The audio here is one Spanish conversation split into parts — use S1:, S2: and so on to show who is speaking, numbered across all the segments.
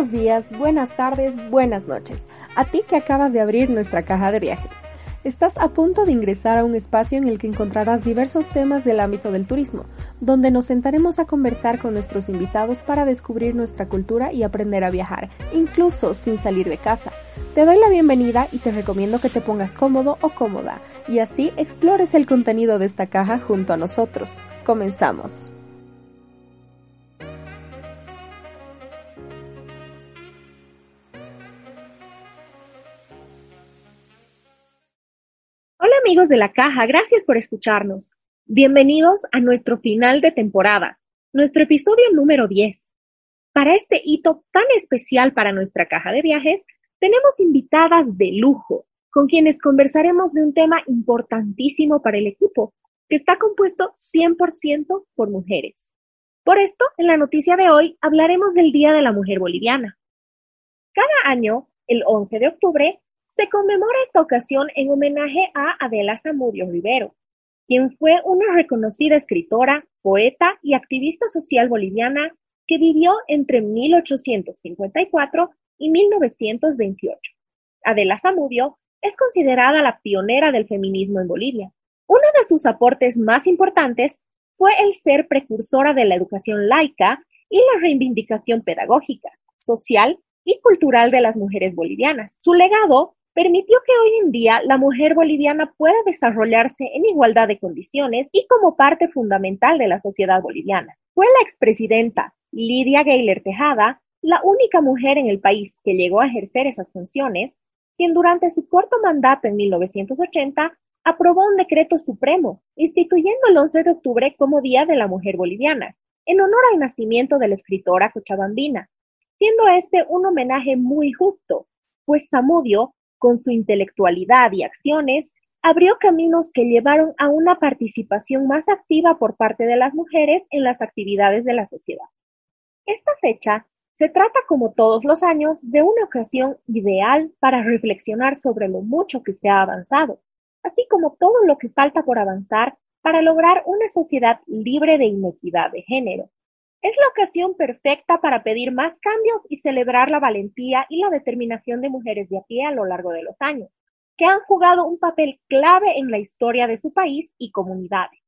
S1: Buenos días, buenas tardes, buenas noches. A ti que acabas de abrir nuestra caja de viajes. Estás a punto de ingresar a un espacio en el que encontrarás diversos temas del ámbito del turismo, donde nos sentaremos a conversar con nuestros invitados para descubrir nuestra cultura y aprender a viajar, incluso sin salir de casa. Te doy la bienvenida y te recomiendo que te pongas cómodo o cómoda y así explores el contenido de esta caja junto a nosotros. Comenzamos. Amigos de la caja, gracias por escucharnos. Bienvenidos a nuestro final de temporada, nuestro episodio número 10. Para este hito tan especial para nuestra caja de viajes, tenemos invitadas de lujo, con quienes conversaremos de un tema importantísimo para el equipo, que está compuesto 100% por mujeres. Por esto, en la noticia de hoy hablaremos del Día de la Mujer Boliviana. Cada año, el 11 de octubre, se conmemora esta ocasión en homenaje a Adela Zamudio Rivero, quien fue una reconocida escritora, poeta y activista social boliviana que vivió entre 1854 y 1928. Adela Zamudio es considerada la pionera del feminismo en Bolivia. Uno de sus aportes más importantes fue el ser precursora de la educación laica y la reivindicación pedagógica, social y cultural de las mujeres bolivianas. Su legado permitió que hoy en día la mujer boliviana pueda desarrollarse en igualdad de condiciones y como parte fundamental de la sociedad boliviana. Fue la expresidenta Lidia Gayler Tejada la única mujer en el país que llegó a ejercer esas funciones, quien durante su corto mandato en 1980 aprobó un decreto supremo instituyendo el 11 de octubre como Día de la Mujer Boliviana, en honor al nacimiento de la escritora cochabambina, siendo este un homenaje muy justo, pues Zamudio con su intelectualidad y acciones, abrió caminos que llevaron a una participación más activa por parte de las mujeres en las actividades de la sociedad. Esta fecha se trata, como todos los años, de una ocasión ideal para reflexionar sobre lo mucho que se ha avanzado, así como todo lo que falta por avanzar para lograr una sociedad libre de inequidad de género, es la ocasión perfecta para pedir más cambios y celebrar la valentía y la determinación de mujeres de a pie a lo largo de los años, que han jugado un papel clave en la historia de su país y comunidades,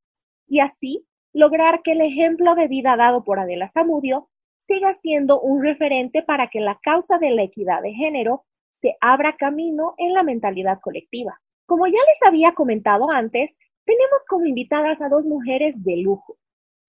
S1: y así lograr que el ejemplo de vida dado por Adela Zamudio siga siendo un referente para que la causa de la equidad de género se abra camino en la mentalidad colectiva. Como ya les había comentado antes, tenemos como invitadas a dos mujeres de lujo,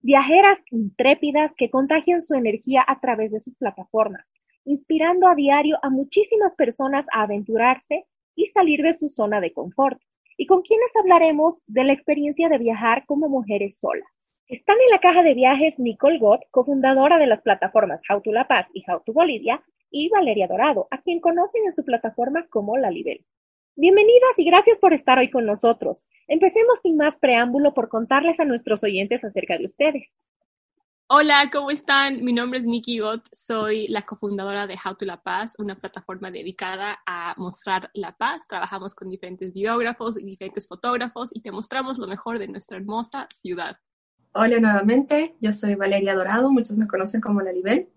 S1: Viajeras intrépidas que contagian su energía a través de sus plataformas, inspirando a diario a muchísimas personas a aventurarse y salir de su zona de confort, y con quienes hablaremos de la experiencia de viajar como mujeres solas. Están en la caja de viajes Nicole Gott, cofundadora de las plataformas How to La Paz y How to Bolivia, y Valeria Dorado, a quien conocen en su plataforma como La Libel. Bienvenidas y gracias por estar hoy con nosotros. Empecemos sin más preámbulo por contarles a nuestros oyentes acerca de ustedes.
S2: Hola, ¿cómo están? Mi nombre es Nikki Gott, soy la cofundadora de How to La Paz, una plataforma dedicada a mostrar la paz. Trabajamos con diferentes videógrafos y diferentes fotógrafos y te mostramos lo mejor de nuestra hermosa ciudad.
S3: Hola nuevamente, yo soy Valeria Dorado, muchos me conocen como La Libel.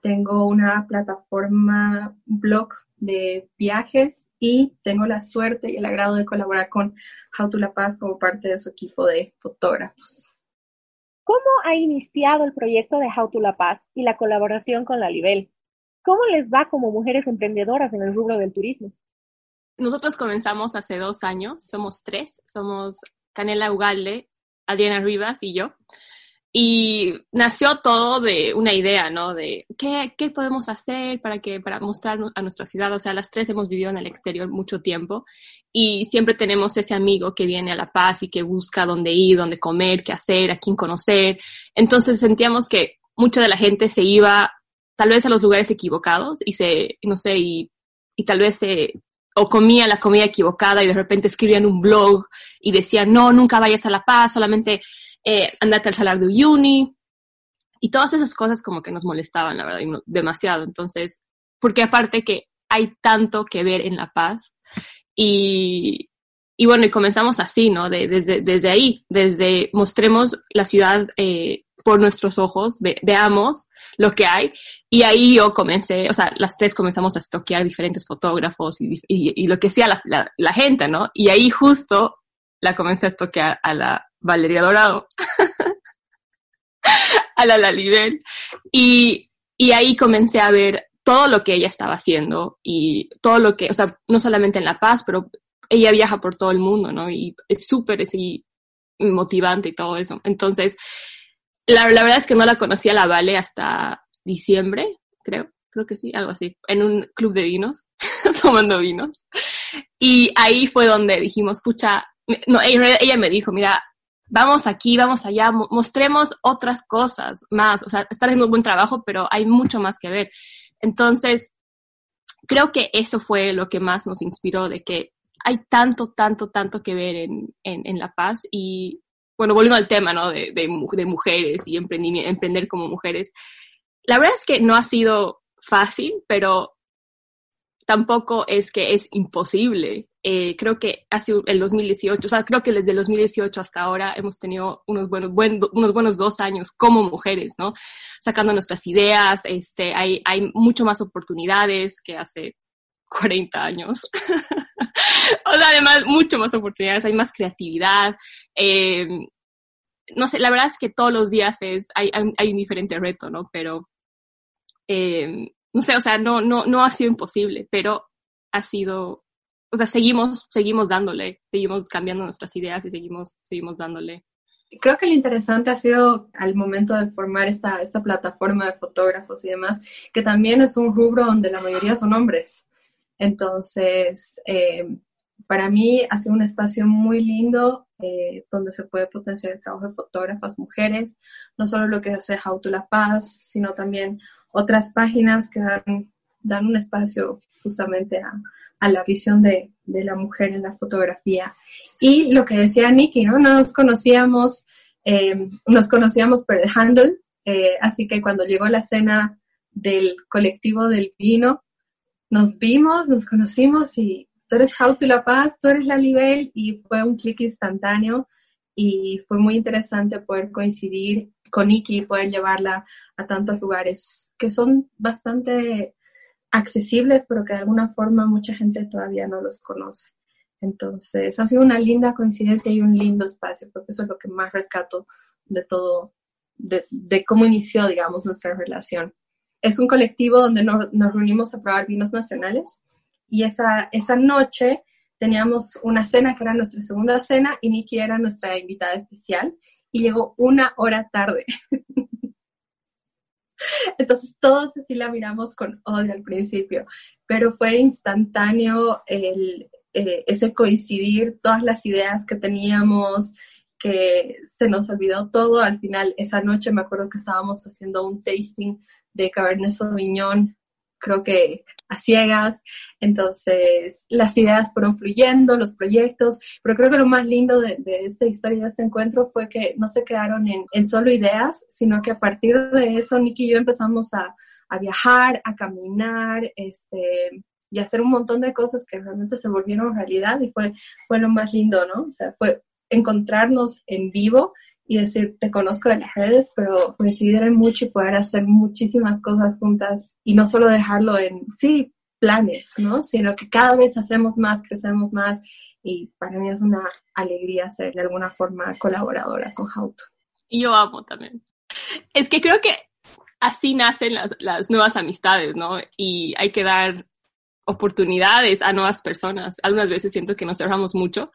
S3: Tengo una plataforma, blog de viajes y tengo la suerte y el agrado de colaborar con How to La Paz como parte de su equipo de fotógrafos.
S1: ¿Cómo ha iniciado el proyecto de How to La Paz y la colaboración con la Libel? ¿Cómo les va como mujeres emprendedoras en el rubro del turismo?
S2: Nosotros comenzamos hace dos años, somos tres, somos Canela Ugalde, Adriana Rivas y yo. Y nació todo de una idea, ¿no? De qué, qué podemos hacer para, que, para mostrar a nuestra ciudad. O sea, las tres hemos vivido en el exterior mucho tiempo y siempre tenemos ese amigo que viene a La Paz y que busca dónde ir, dónde comer, qué hacer, a quién conocer. Entonces sentíamos que mucha de la gente se iba tal vez a los lugares equivocados y se, no sé, y, y tal vez se o comía la comida equivocada y de repente escribían un blog y decían, no, nunca vayas a La Paz, solamente eh, andate al salar de Uyuni, y todas esas cosas como que nos molestaban, la verdad, demasiado. Entonces, porque aparte que hay tanto que ver en La Paz, y, y bueno, y comenzamos así, ¿no? De, desde, desde ahí, desde mostremos la ciudad eh, por nuestros ojos, veamos lo que hay. Y ahí yo comencé, o sea, las tres comenzamos a estoquear diferentes fotógrafos y, y, lo que hacía la, la, gente, ¿no? Y ahí justo la comencé a estoquear a la Valeria Dorado, a la Lalibel. Y, y ahí comencé a ver todo lo que ella estaba haciendo y todo lo que, o sea, no solamente en La Paz, pero ella viaja por todo el mundo, ¿no? Y es súper así motivante y todo eso. Entonces, la, la, verdad es que no la conocía la Vale hasta diciembre, creo, creo que sí, algo así, en un club de vinos, tomando vinos. Y ahí fue donde dijimos, pucha, no, ella, me dijo, mira, vamos aquí, vamos allá, mostremos otras cosas más, o sea, está haciendo un buen trabajo, pero hay mucho más que ver. Entonces, creo que eso fue lo que más nos inspiró de que hay tanto, tanto, tanto que ver en, en, en La Paz y, bueno, volviendo al tema, ¿no? De, de, de mujeres y emprender como mujeres. La verdad es que no ha sido fácil, pero tampoco es que es imposible. Eh, creo que ha sido el 2018, o sea, creo que desde el 2018 hasta ahora hemos tenido unos buenos, unos buenos dos años como mujeres, ¿no? Sacando nuestras ideas, este, hay, hay mucho más oportunidades que hace 40 años. o sea, además, mucho más oportunidades, hay más creatividad. Eh, no sé, la verdad es que todos los días es, hay, hay un diferente reto, ¿no? Pero, eh, no sé, o sea, no, no, no ha sido imposible, pero ha sido, o sea, seguimos, seguimos dándole, seguimos cambiando nuestras ideas y seguimos, seguimos dándole.
S3: Creo que lo interesante ha sido al momento de formar esta, esta plataforma de fotógrafos y demás, que también es un rubro donde la mayoría son hombres. Entonces, eh, para mí ha sido un espacio muy lindo eh, donde se puede potenciar el trabajo de fotógrafas mujeres, no solo lo que hace How to La Paz, sino también otras páginas que dan, dan un espacio justamente a, a la visión de, de, la mujer en la fotografía. Y lo que decía Nikki, ¿no? Nos conocíamos, eh, nos conocíamos por el handle, así que cuando llegó la cena del colectivo del vino, nos vimos, nos conocimos y tú eres How to La Paz, tú eres la nivel y fue un clic instantáneo y fue muy interesante poder coincidir con Iki y poder llevarla a tantos lugares que son bastante accesibles, pero que de alguna forma mucha gente todavía no los conoce. Entonces, ha sido una linda coincidencia y un lindo espacio, porque eso es lo que más rescato de todo, de, de cómo inició, digamos, nuestra relación es un colectivo donde nos, reunimos a probar vinos nacionales y esa, esa noche teníamos una cena que era nuestra segunda cena y Nikki era nuestra invitada especial y llegó una hora tarde. Entonces todos así la miramos con odio al principio, pero fue instantáneo el, eh, ese coincidir, todas las ideas que teníamos, que se nos olvidó todo. Al final, esa noche me acuerdo que estábamos haciendo un tasting de Cabernet Sauvignon, creo que a ciegas. Entonces, las ideas fueron fluyendo, los proyectos, pero creo que lo más lindo de, esta historia, de este encuentro, fue que no se quedaron en, solo ideas, sino que a partir de eso, Nicky y yo empezamos a, viajar, a caminar, este, y hacer un montón de cosas que realmente se volvieron realidad y fue, fue lo más lindo, ¿no? O sea, fue encontrarnos en vivo y decir, te conozco de las redes, pero coincidir mucho y poder hacer muchísimas cosas juntas y no solo dejarlo en, sí, planes, ¿no? Sino que cada vez hacemos más, crecemos más y para mí es una alegría ser de alguna forma colaboradora con Hauto.
S2: Y yo amo también. Es que creo que así nacen las, las nuevas amistades, ¿no? Y hay que dar oportunidades a nuevas personas. Algunas veces siento que nos cerramos mucho,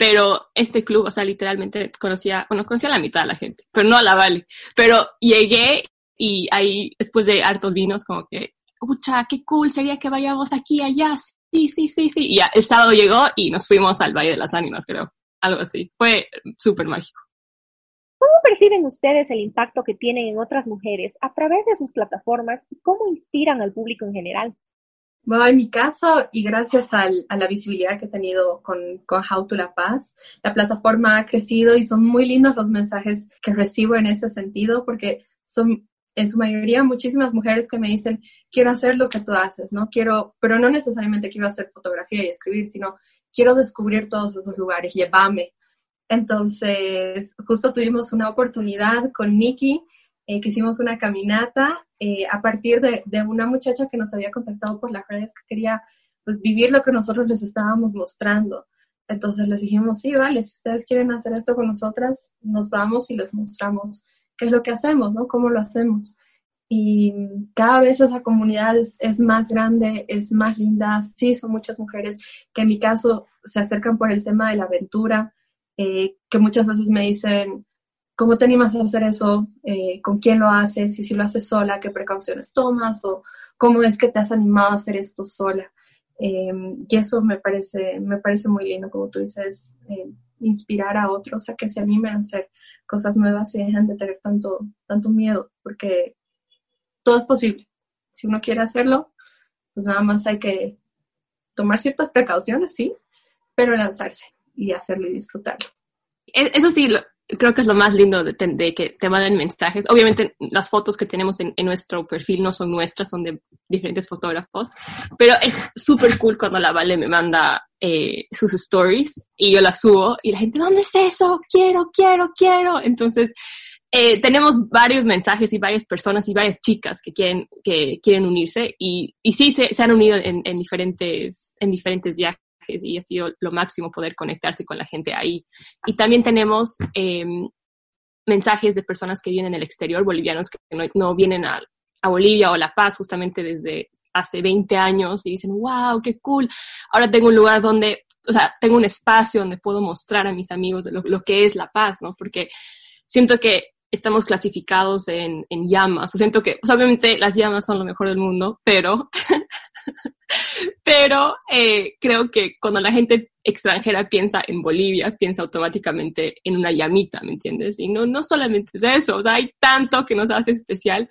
S2: pero este club, o sea, literalmente conocía, bueno, conocía a la mitad de la gente, pero no a la Vale. Pero llegué y ahí, después de hartos vinos, como que, pucha, qué cool, sería que vayamos aquí, allá, sí, sí, sí, sí. Y el sábado llegó y nos fuimos al Valle de las Ánimas, creo, algo así. Fue súper mágico.
S1: ¿Cómo perciben ustedes el impacto que tienen en otras mujeres a través de sus plataformas y cómo inspiran al público en general?
S3: Bueno, en mi caso, y gracias a la visibilidad que he tenido con, con How to La Paz, la plataforma ha crecido y son muy lindos los mensajes que recibo en ese sentido, porque son en su mayoría muchísimas mujeres que me dicen, quiero hacer lo que tú haces, ¿no? Quiero, pero no necesariamente quiero hacer fotografía y escribir, sino quiero descubrir todos esos lugares, llévame. Entonces, justo tuvimos una oportunidad con Nikki, eh, que hicimos una caminata eh, a partir de, de, una muchacha que nos había contactado por las redes que quería pues, vivir lo que nosotros les estábamos mostrando. Entonces les dijimos, sí, vale, si ustedes quieren hacer esto con nosotras, nos vamos y les mostramos qué es lo que hacemos, ¿no? Cómo lo hacemos. Y cada vez esa comunidad es, más grande, es más linda. Sí, son muchas mujeres que en mi caso se acercan por el tema de la aventura, eh, que muchas veces me dicen, ¿cómo te animas a hacer eso? Eh, ¿Con quién lo haces? Y si lo haces sola, ¿qué precauciones tomas? ¿O cómo es que te has animado a hacer esto sola? Eh, y eso me parece, me parece muy lindo, como tú dices, inspirar a otros a que se animen a hacer cosas nuevas y dejen de tener tanto, tanto miedo, porque todo es posible. Si uno quiere hacerlo, pues nada más hay que tomar ciertas precauciones, sí, pero lanzarse y hacerlo y disfrutarlo.
S2: E, eso sí, creo que es lo más lindo de, que te manden mensajes. Obviamente las fotos que tenemos en, nuestro perfil no son nuestras, son de diferentes fotógrafos, pero es súper cool cuando la Vale me manda eh, sus stories y yo las subo y la gente, ¿dónde es eso? Quiero, quiero, quiero. Entonces, eh, tenemos varios mensajes y varias personas y varias chicas que quieren, que quieren unirse y, y sí se, se han unido en, en, diferentes, en diferentes viajes y ha sido lo máximo poder conectarse con la gente ahí. Y también tenemos eh, mensajes de personas que vienen del exterior, bolivianos que no, no vienen a, a, Bolivia o La Paz justamente desde hace 20 años y dicen, wow, qué cool, ahora tengo un lugar donde, o sea, tengo un espacio donde puedo mostrar a mis amigos lo, lo que es La Paz, ¿no? Porque siento que estamos clasificados en, en llamas. O siento que, pues, obviamente las llamas son lo mejor del mundo, pero, pero eh, creo que cuando la gente extranjera piensa en Bolivia, piensa automáticamente en una llamita, ¿me entiendes? Y no, no solamente es eso, o sea, hay tanto que nos hace especial.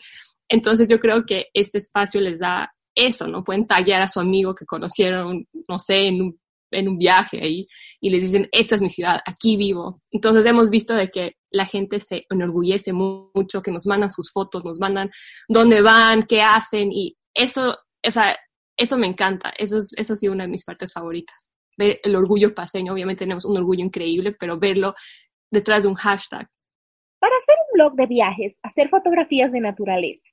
S2: Entonces yo creo que este espacio les da eso, ¿no? Pueden tallar a su amigo que conocieron, no sé, en un, en un viaje ahí y les dicen, esta es mi ciudad, aquí vivo. Entonces hemos visto de que la gente se enorgullece mucho, que nos mandan sus fotos, nos mandan dónde van, qué hacen y eso, o sea, eso me encanta, eso, es, eso ha sido una de mis partes favoritas. Ver el orgullo paseño, obviamente tenemos un orgullo increíble, pero verlo detrás de un hashtag.
S1: Para hacer un blog de viajes, hacer fotografías de naturaleza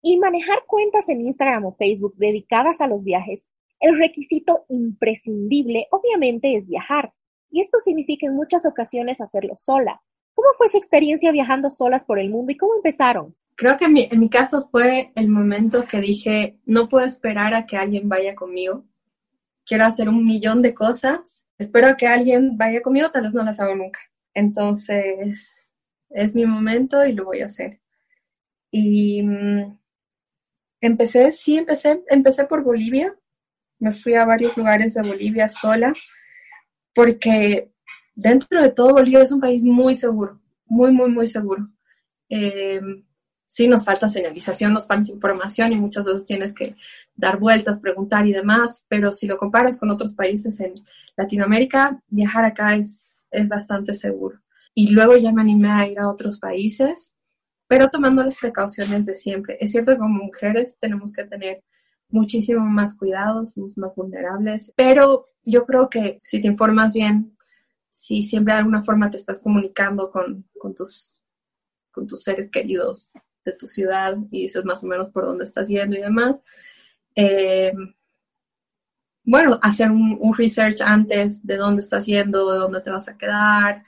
S1: y manejar cuentas en Instagram o Facebook dedicadas a los viajes, el requisito imprescindible obviamente es viajar. Y esto significa en muchas ocasiones hacerlo sola, ¿Cómo fue su experiencia viajando solas por el mundo y cómo empezaron?
S3: Creo que en mi, caso fue el momento que dije, no puedo esperar a que alguien vaya conmigo. Quiero hacer un millón de cosas. Espero que alguien vaya conmigo, tal vez no las hago nunca. Entonces, es mi momento y lo voy a hacer. Y mm, empecé, sí, empecé, empecé por Bolivia. Me fui a varios lugares de Bolivia sola porque dentro de todo Bolivia es un país muy seguro, muy, muy, muy seguro. Eh, sí nos falta señalización, nos falta información y muchas veces tienes que dar vueltas, preguntar y demás, pero si lo comparas con otros países en Latinoamérica, viajar acá es, es bastante seguro. Y luego ya me animé a ir a otros países, pero tomando las precauciones de siempre. Es cierto que como mujeres tenemos que tener muchísimo más cuidados, somos más vulnerables, pero yo creo que si te informas bien, si siempre de alguna forma te estás comunicando con, tus, con tus seres queridos de tu ciudad y dices más o menos por dónde estás yendo y demás. Eh, bueno, hacer un, research antes de dónde estás yendo, de dónde te vas a quedar.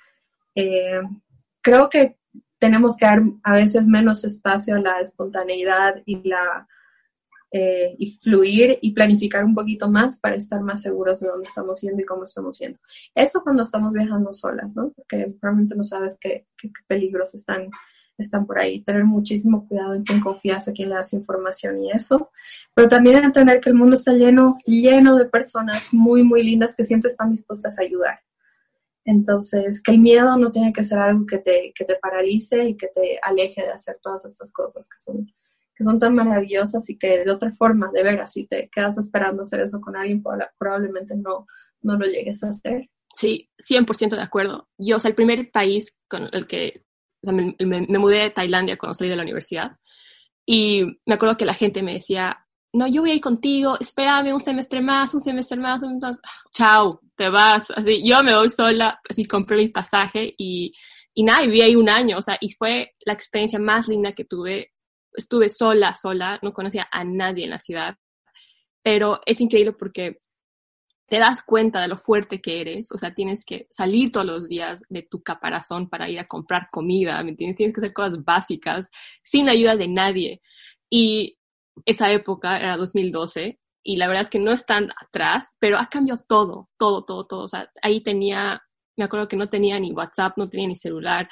S3: Eh, creo que tenemos que dar a veces menos espacio a la espontaneidad y la eh, fluir y planificar un poquito más para estar más seguros de dónde estamos yendo y cómo estamos yendo. Eso cuando estamos viajando solas, ¿no? Porque realmente no sabes qué, qué, peligros están, están por ahí. Tener muchísimo cuidado en quién confías, a quién le das información y eso. Pero también entender que el mundo está lleno, lleno de personas muy, muy lindas que siempre están dispuestas a ayudar. Entonces, que el miedo no tiene que ser algo que te, que te paralice y que te aleje de hacer todas estas cosas que son que son tan maravillosas y que de otra forma, de veras, si te quedas esperando hacer eso con alguien, probablemente no, no lo llegues a hacer.
S2: Sí, 100% de acuerdo. Yo, o sea, el primer país con el que me, mudé de Tailandia cuando salí de la universidad y me acuerdo que la gente me decía, no, yo voy a ir contigo, espérame un semestre más, un semestre más, un semestre más. Chao, te vas. Así, yo me voy sola, así compré mi pasaje y, y nada, viví ahí un año, o sea, y fue la experiencia más linda que tuve. Estuve sola, sola, no conocía a nadie en la ciudad, pero es increíble porque te das cuenta de lo fuerte que eres, o sea, tienes que salir todos los días de tu caparazón para ir a comprar comida, ¿me entiendes? Tienes que hacer cosas básicas sin la ayuda de nadie. Y esa época era 2012 y la verdad es que no están atrás, pero ha cambiado todo, todo, todo, todo. O sea, ahí tenía, me acuerdo que no tenía ni WhatsApp, no tenía ni celular,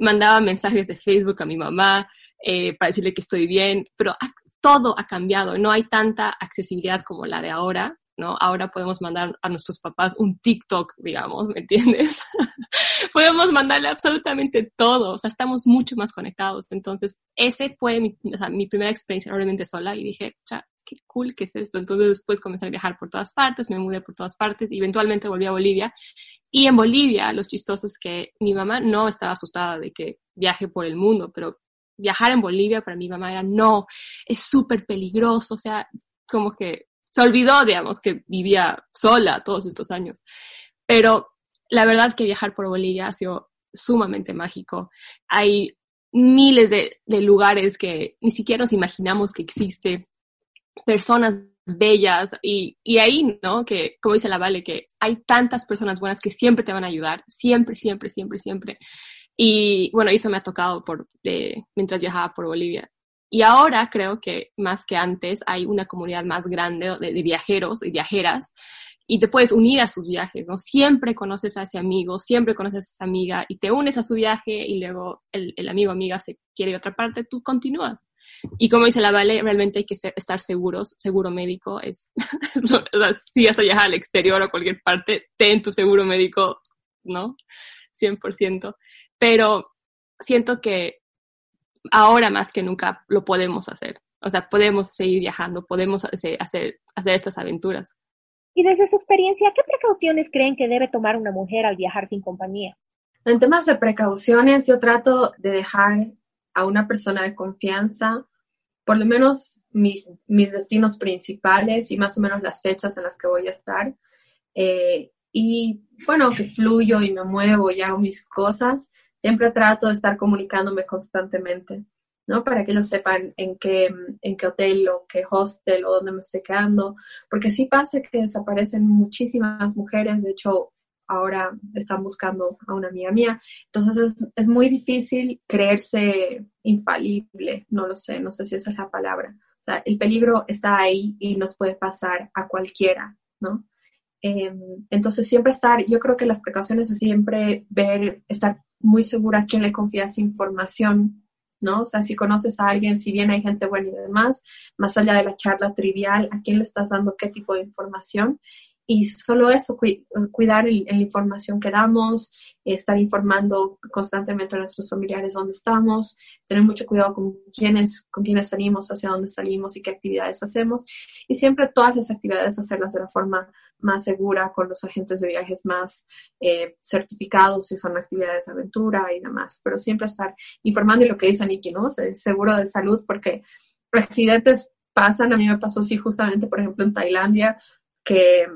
S2: mandaba mensajes de Facebook a mi mamá eh, para decirle que estoy bien, pero todo ha cambiado, no hay tanta accesibilidad como la de ahora ¿no? Ahora podemos mandar a nuestros papás un TikTok, digamos, ¿me entiendes? podemos mandarle absolutamente todo, o sea, estamos mucho más conectados. Entonces, ese fue mi, primera experiencia realmente sola y dije, cha, qué cool que es esto. Entonces, después comencé a viajar por todas partes, me mudé por todas partes y eventualmente volví a Bolivia. Y en Bolivia, los chistosos es que mi mamá no estaba asustada de que viaje por el mundo, pero viajar en Bolivia para mi mamá era no, es súper peligroso, o sea, como que se olvidó, digamos, que vivía sola todos estos años. Pero la verdad que viajar por Bolivia ha sido sumamente mágico. Hay miles de, lugares que ni siquiera nos imaginamos que existe, personas bellas y, y, ahí, ¿no? Que, como dice la Vale, que hay tantas personas buenas que siempre te van a ayudar, siempre, siempre, siempre, siempre. Y bueno, eso me ha tocado por, eh, mientras viajaba por Bolivia. Y ahora creo que más que antes hay una comunidad más grande de, viajeros y viajeras y te puedes unir a sus viajes, ¿no? Siempre conoces a ese amigo, siempre conoces a esa amiga y te unes a su viaje y luego el, el amigo amiga se quiere ir a otra parte, tú continúas. Y como dice la Vale, realmente hay que estar seguros, seguro médico es, o sea, si vas a viajar al exterior o cualquier parte, ten tu seguro médico, ¿no? 100%. Pero siento que ahora más que nunca lo podemos hacer. O sea, podemos seguir viajando, podemos hacer, hacer, estas aventuras.
S1: Y desde su experiencia, ¿qué precauciones creen que debe tomar una mujer al viajar sin compañía?
S3: En temas de precauciones, yo trato de dejar a una persona de confianza, por lo menos mis, mis destinos principales y más o menos las fechas en las que voy a estar. Eh, y bueno, que fluyo y me muevo y hago mis cosas, siempre trato de estar comunicándome constantemente, ¿no? Para que ellos sepan en qué, en qué hotel o qué hostel o dónde me estoy quedando, porque sí pasa que desaparecen muchísimas mujeres, de hecho, ahora están buscando a una amiga mía, entonces es, es muy difícil creerse infalible, no lo sé, no sé si esa es la palabra. O sea, el peligro está ahí y nos puede pasar a cualquiera, ¿no? Em, entonces, siempre estar, yo creo que las precauciones es siempre ver, estar muy segura a quién le confías información, ¿no? O sea, si conoces a alguien, si bien hay gente buena y demás, más allá de la charla trivial, a quién le estás dando qué tipo de información y solo eso, cuidar la información que damos, estar informando constantemente a nuestros familiares dónde estamos, tener mucho cuidado con quiénes, con quiénes salimos, hacia dónde salimos y qué actividades hacemos. Y siempre todas las actividades hacerlas de la forma más segura, con los agentes de viajes más eh, certificados, si son actividades de aventura y demás. Pero siempre estar informando y lo que dice Nikki, ¿no? Seguro de salud, porque accidentes pasan. A mí me pasó así justamente, por ejemplo, en Tailandia, que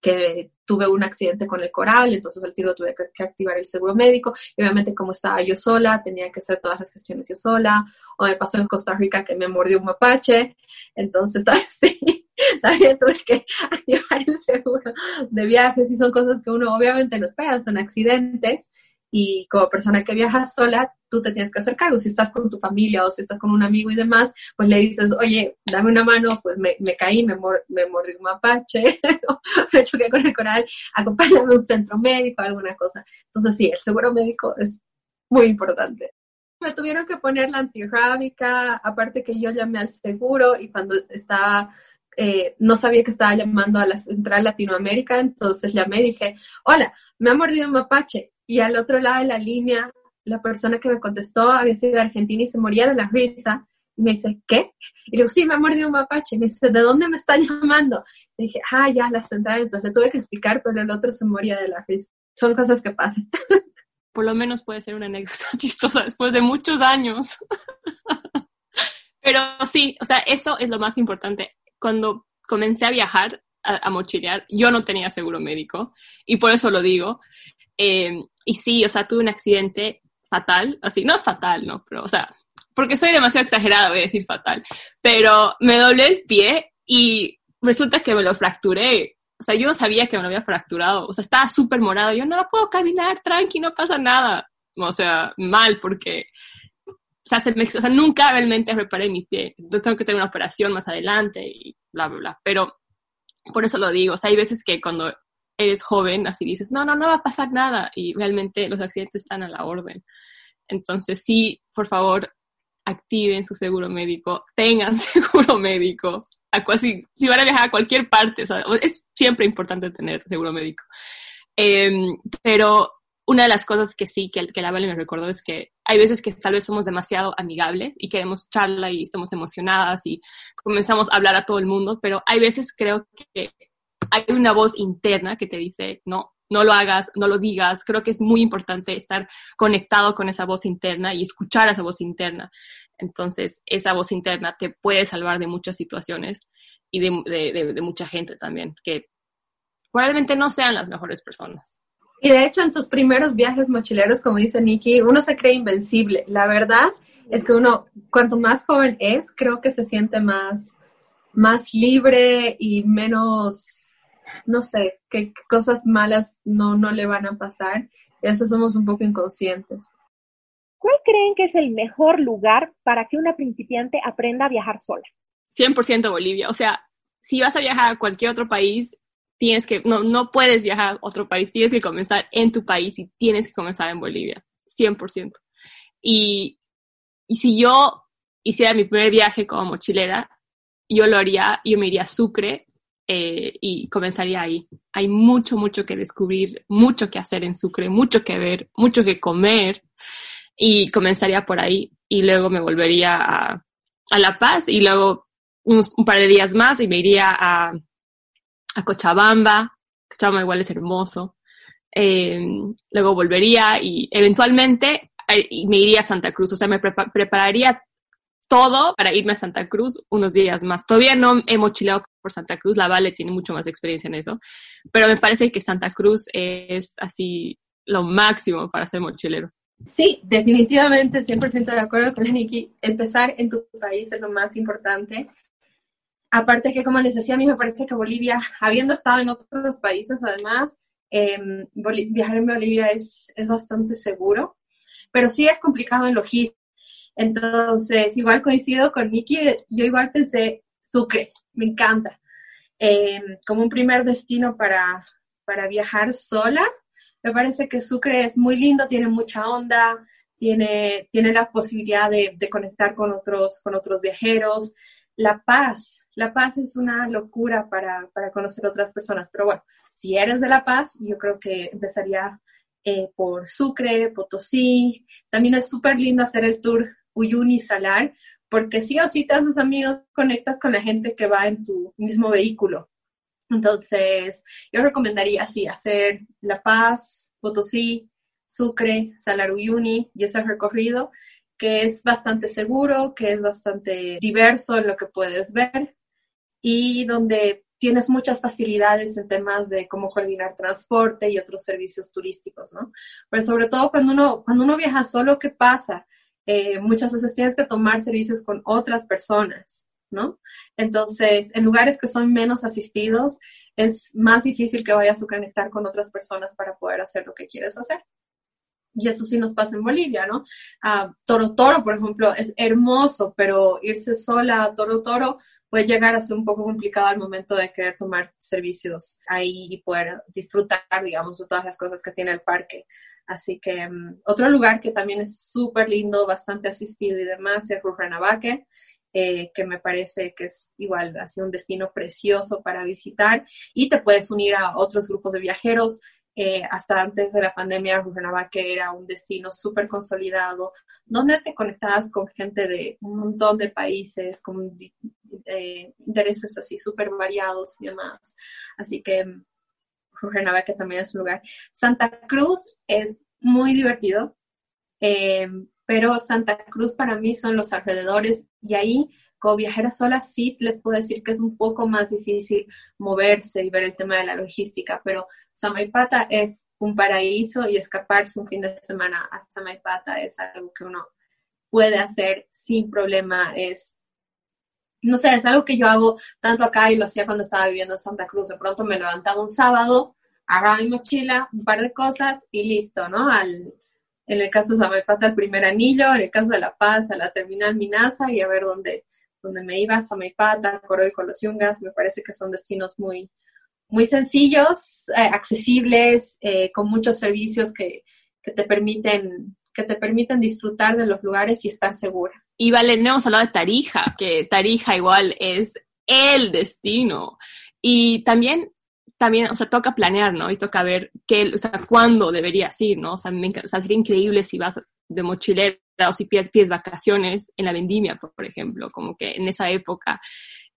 S3: que tuve un accidente con el coral, entonces al tiro tuve que, activar el seguro médico. Y obviamente, como estaba yo sola, tenía que hacer todas las gestiones yo sola. O me pasó en Costa Rica que me mordió un mapache, entonces sí, también tuve que activar el seguro de viajes. Y son cosas que uno obviamente no espera, son accidentes y como persona que viaja sola, tú te tienes que hacer cargo. Si estás con tu familia o si estás con un amigo y demás, pues le dices, oye, dame una mano, pues me, caí, me, me mordí un mapache, me choqué con el coral, acompáñame a un centro médico, alguna cosa. Entonces sí, el seguro médico es muy importante. Me tuvieron que poner la antirrábica, aparte que yo llamé al seguro y cuando estaba eh, no sabía que estaba llamando a la Central Latinoamérica, entonces llamé y dije, hola, me ha mordido un mapache y al otro lado de la línea, la persona que me contestó había sido Argentina y se moría de la risa. Y me dice, ¿qué? Y le digo, sí, me ha mordido un mapache. Y me dice, ¿de dónde me está llamando? Y dije, ah, ya, la central. Entonces le tuve que explicar, pero el otro se moría de la risa. Son cosas que pasan.
S2: Por lo menos puede ser una anécdota chistosa después de muchos años. Pero sí, o sea, eso es lo más importante. Cuando comencé a viajar, a, mochilear, yo no tenía seguro médico y por eso lo digo. Em, y sí, o sea, tuve un accidente fatal, así, no fatal, no, pero, o sea, porque soy demasiado exagerada, voy a decir fatal, pero me doblé el pie y resulta que me lo fracturé. O sea, yo no sabía que me lo había fracturado. O sea, estaba súper morado. Yo no puedo caminar, tranqui, no pasa nada. O sea, mal, porque o sea, se me, o nunca realmente reparé mi pie. Entonces tengo que tener una operación más adelante y bla, bla, bla. Pero por eso lo digo. O sea, hay veces que cuando eres joven, así dices, no, no, no va a pasar nada. Y realmente los accidentes están a la orden. Entonces, sí, por favor, activen su seguro médico, tengan seguro médico. A si van a viajar a cualquier parte, es siempre importante tener seguro médico. Em, pero una de las cosas que sí, que, que la Vale me recordó es que hay veces que tal vez somos demasiado amigables y queremos charla y estamos emocionadas y comenzamos a hablar a todo el mundo, pero hay veces creo que hay una voz interna que te dice, no, no lo hagas, no lo digas. Creo que es muy importante estar conectado con esa voz interna y escuchar esa voz interna. Entonces, esa voz interna te puede salvar de muchas situaciones y de, de mucha gente también, que probablemente no sean las mejores personas.
S3: Y de hecho, en tus primeros viajes mochileros, como dice Nikki, uno se cree invencible. La verdad es que uno, cuanto más joven es, creo que se siente más, más libre y menos, no sé, que cosas malas no, no le van a pasar. Y eso somos un poco inconscientes.
S1: ¿Cuál creen que es el mejor lugar para que una principiante aprenda a viajar sola?
S2: 100% Bolivia. O sea, si vas a viajar a cualquier otro país, tienes que, no, no puedes viajar a otro país, tienes que comenzar en tu país y tienes que comenzar en Bolivia, 100%. Y, y si yo hiciera mi primer viaje como mochilera, yo lo haría, yo me iría a Sucre eh, y comenzaría ahí. Hay mucho, mucho que descubrir, mucho que hacer en Sucre, mucho que ver, mucho que comer y comenzaría por ahí y luego me volvería a, a La Paz y luego un par de días más y me iría a, a Cochabamba, Cochabamba igual es hermoso. Eh, luego volvería y eventualmente eh, me iría a Santa Cruz, o sea, me prepararía todo para irme a Santa Cruz unos días más. Todavía no he mochilado por Santa Cruz, la Vale tiene mucho más experiencia en eso, pero me parece que Santa Cruz es así lo máximo para ser mochilero.
S3: Sí, definitivamente, 100% de acuerdo con Nikki. Empezar en tu país es lo más importante. Aparte que, como les decía, a mí me parece que Bolivia, habiendo estado en otros países, además, em, viajar en Bolivia es, es bastante seguro, pero sí es complicado en logística. Entonces, igual coincido con Nikki, yo igual pensé Sucre, me encanta. Em, como un primer destino para, para viajar sola, me parece que Sucre es muy lindo, tiene mucha onda, tiene, tiene la posibilidad de, de conectar con otros, con otros viajeros. La Paz, La Paz es una locura para, para conocer otras personas, pero bueno, si eres de La Paz, yo creo que empezaría eh, por Sucre, Potosí. También es súper lindo hacer el tour Uyuni Salar, porque sí o sí te haces amigos, conectas con la gente que va en tu mismo vehículo. Entonces, yo recomendaría así hacer La Paz, Potosí, Sucre, Salar Uyuni y ese recorrido que es bastante seguro, que es bastante diverso en lo que puedes ver y donde tienes muchas facilidades en temas de cómo coordinar transporte y otros servicios turísticos, ¿no? Pero sobre todo cuando uno, cuando uno viaja solo, ¿qué pasa? Eh, muchas veces tienes que tomar servicios con otras personas, ¿no? Entonces, en lugares que son menos asistidos, es más difícil que vayas a conectar con otras personas para poder hacer lo que quieres hacer. Y eso sí nos pasa en Bolivia, ¿no? Uh, Toro Toro, por ejemplo, es hermoso, pero irse sola a Toro Toro puede llegar a ser un poco complicado al momento de querer tomar servicios ahí y poder disfrutar, digamos, de todas las cosas que tiene el parque. Así que um, otro lugar que también es súper lindo, bastante asistido y demás es Rurrenabaque, eh, que me parece que es igual, así un destino precioso para visitar y te puedes unir a otros grupos de viajeros eh, hasta antes de la pandemia, que era un destino súper consolidado, donde te conectabas con gente de un montón de países, con eh, intereses así súper variados y demás. Así que que también es un lugar. Santa Cruz es muy divertido, eh, pero Santa Cruz para mí son los alrededores y ahí como viajera sola sí les puedo decir que es un poco más difícil moverse y ver el tema de la logística, pero Samaipata es un paraíso y escaparse un fin de semana a Samaipata es algo que uno puede hacer sin problema, no sé, es algo que yo hago tanto acá y lo hacía cuando estaba viviendo en Santa Cruz. De pronto me levantaba un sábado, agarraba mi mochila, un par de cosas y listo, ¿no? Al, en el caso de Samaipata, el primer anillo, en el caso de La Paz, a la terminal Minasa y a ver dónde, donde me iba, Samaipata, Coroy con los Yungas, me parece que son destinos muy, muy sencillos, eh, accesibles, eh, con muchos servicios que, que, te permiten, que te permiten disfrutar de los lugares y estar segura.
S2: Y vale, no hemos hablado de Tarija, que Tarija igual es el destino. Y también, también, o sea, toca planear, ¿no? Y toca ver qué, o sea, cuándo deberías ir, ¿no? O sea, me, o sea sería increíble si vas de mochilera o si pides, pides vacaciones en la vendimia, por, ejemplo, como que en esa época,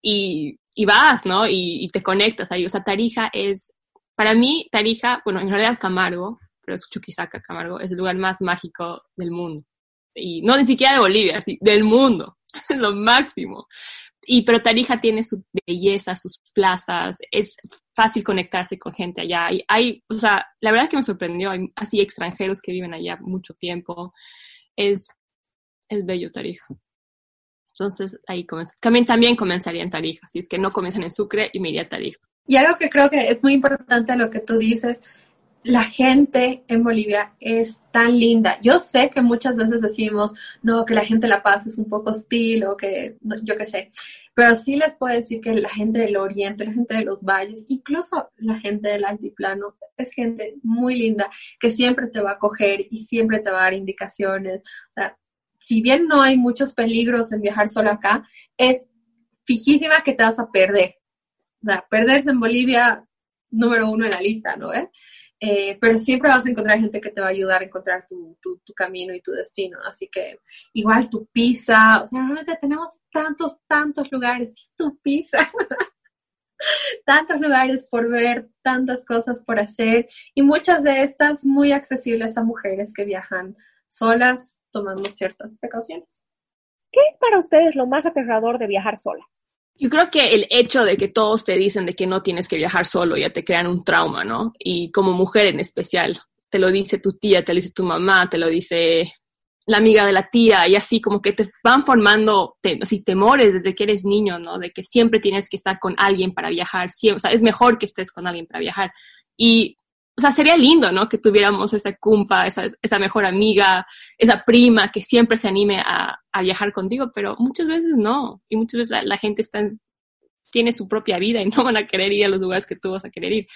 S2: y, y vas, ¿no? Y, y, te conectas ahí. O sea, Tarija es, para mí, Tarija, bueno, en realidad Camargo, pero es Chuquisaca, Camargo, es el lugar más mágico del mundo. Y no ni siquiera de Bolivia, sí, del mundo, lo máximo. Y pero Tarija tiene su belleza, sus plazas, es fácil conectarse con gente allá. Y hay, o sea, la verdad es que me sorprendió, hay así extranjeros que viven allá mucho tiempo es, es bello Tarija. Entonces ahí también, también comenzaría en Tarija, si es que no comienzan en Sucre y me iría a Tarija.
S3: Y algo que creo que es muy importante lo que tú dices, la gente en Bolivia es tan linda. Yo sé que muchas veces decimos, no, que la gente La Paz es un poco hostil o que yo qué sé, pero sí les puedo decir que la gente del oriente, la gente de los valles, incluso la gente del altiplano, es gente muy linda que siempre te va a coger y siempre te va a dar indicaciones. Si bien no hay muchos peligros en viajar solo acá, es fijísima que te vas a perder. O perderse en Bolivia, número uno en la lista, ¿no? ¿Eh? Eh, pero siempre vas a encontrar gente que te va a ayudar a encontrar tu, tu, camino y tu destino. Así que igual tu pizza, o sea, realmente tenemos tantos, tantos lugares, tu pizza, tantos lugares por ver, tantas cosas por hacer y muchas de estas muy accesibles a mujeres que viajan solas tomando ciertas precauciones.
S1: ¿Qué es para ustedes lo más aterrador de viajar solas?
S2: Yo creo que el hecho de que todos te dicen de que no tienes que viajar solo ya te crean un trauma, ¿no? Y como mujer en especial, te lo dice tu tía, te lo dice tu mamá, te lo dice la amiga de la tía y así como que te van formando así, temores desde que eres niño, ¿no? De que siempre tienes que estar con alguien para viajar, siempre, o sea, es mejor que estés con alguien para viajar. Y o sea, sería lindo, ¿no? Que tuviéramos esa cumpa, esa, esa mejor amiga, esa prima que siempre se anime a, a viajar contigo, pero muchas veces no. Y muchas veces la, gente está tiene su propia vida y no van a querer ir a los lugares que tú vas a querer ir.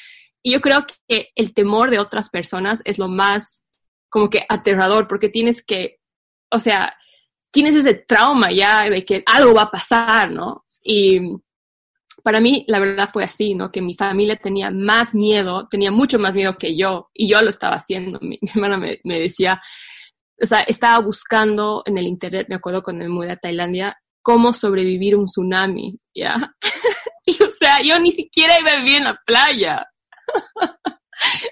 S2: Y yo creo que el temor de otras personas es lo más como que aterrador, porque tienes que, o sea, tienes ese trauma ya de que algo va a pasar, ¿no? Y para mí, la verdad fue así, ¿no? Que mi familia tenía más miedo, tenía mucho más miedo que yo, y yo lo estaba haciendo. Mi, hermana me, decía, o sea, estaba buscando en el internet, me acuerdo cuando me mudé a Tailandia, cómo sobrevivir un tsunami, ¿ya? y o sea, yo ni siquiera iba a vivir en la playa.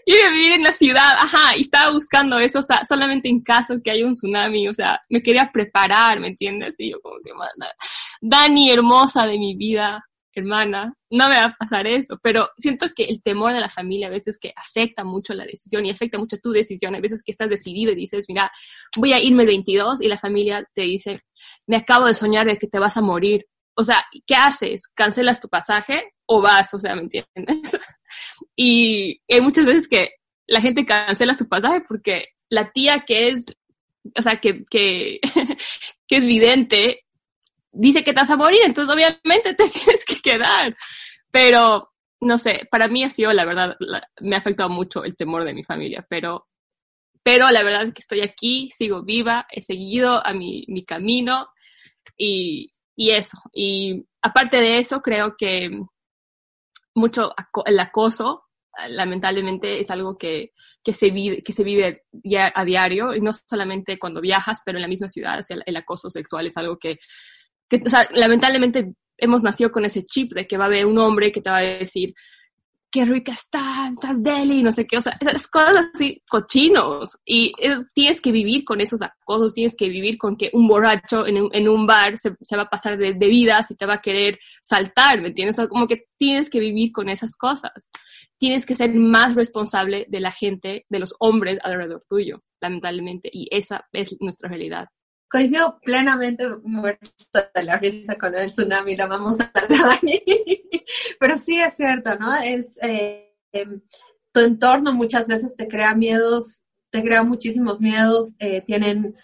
S2: yo iba a vivir en la ciudad, ajá, y estaba buscando eso, o sea, solamente en caso que haya un tsunami, o sea, me quería preparar, ¿me entiendes? Y yo como que, manda, Dani, hermosa de mi vida, hermana, no me va a pasar eso, pero siento que el temor de la familia a veces que afecta mucho la decisión y afecta mucho tu decisión, a veces que estás decidido y dices, mira, voy a irme el 22 y la familia te dice, me acabo de soñar de que te vas a morir. O sea, ¿qué haces? ¿Cancelas tu pasaje o vas? O sea, ¿me entiendes? y hay muchas veces que la gente cancela su pasaje porque la tía que es, o sea, que, que, que es vidente, dice que te vas a morir, entonces obviamente te tienes que quedar. Pero, no sé, para mí ha sido, la verdad, me ha afectado mucho el temor de mi familia, pero, pero la verdad es que estoy aquí, sigo viva, he seguido a mi, mi camino y, y eso. Y aparte de eso, creo que mucho el acoso, lamentablemente, es algo que, que se vive, que se vive a diario, y no solamente cuando viajas, pero en la misma ciudad, el acoso sexual es algo que que, o sea, lamentablemente hemos nacido con ese chip de que va a haber un hombre que te va a decir qué rica estás, estás deli, no sé qué, o sea, esas cosas así cochinos. Y tienes que vivir con esos acosos, tienes que vivir con que un borracho en un, en un bar se, va a pasar de, vidas y te va a querer saltar, ¿me entiendes? O como que tienes que vivir con esas cosas. Tienes que ser más responsable de la gente, de los hombres alrededor tuyo, lamentablemente. Y esa es nuestra realidad
S3: coincido plenamente de la risa con el tsunami, la vamos a hablar, pero sí es cierto, ¿no? Es eh, em, tu entorno muchas veces te crea miedos, te crea muchísimos miedos, eh, tienen,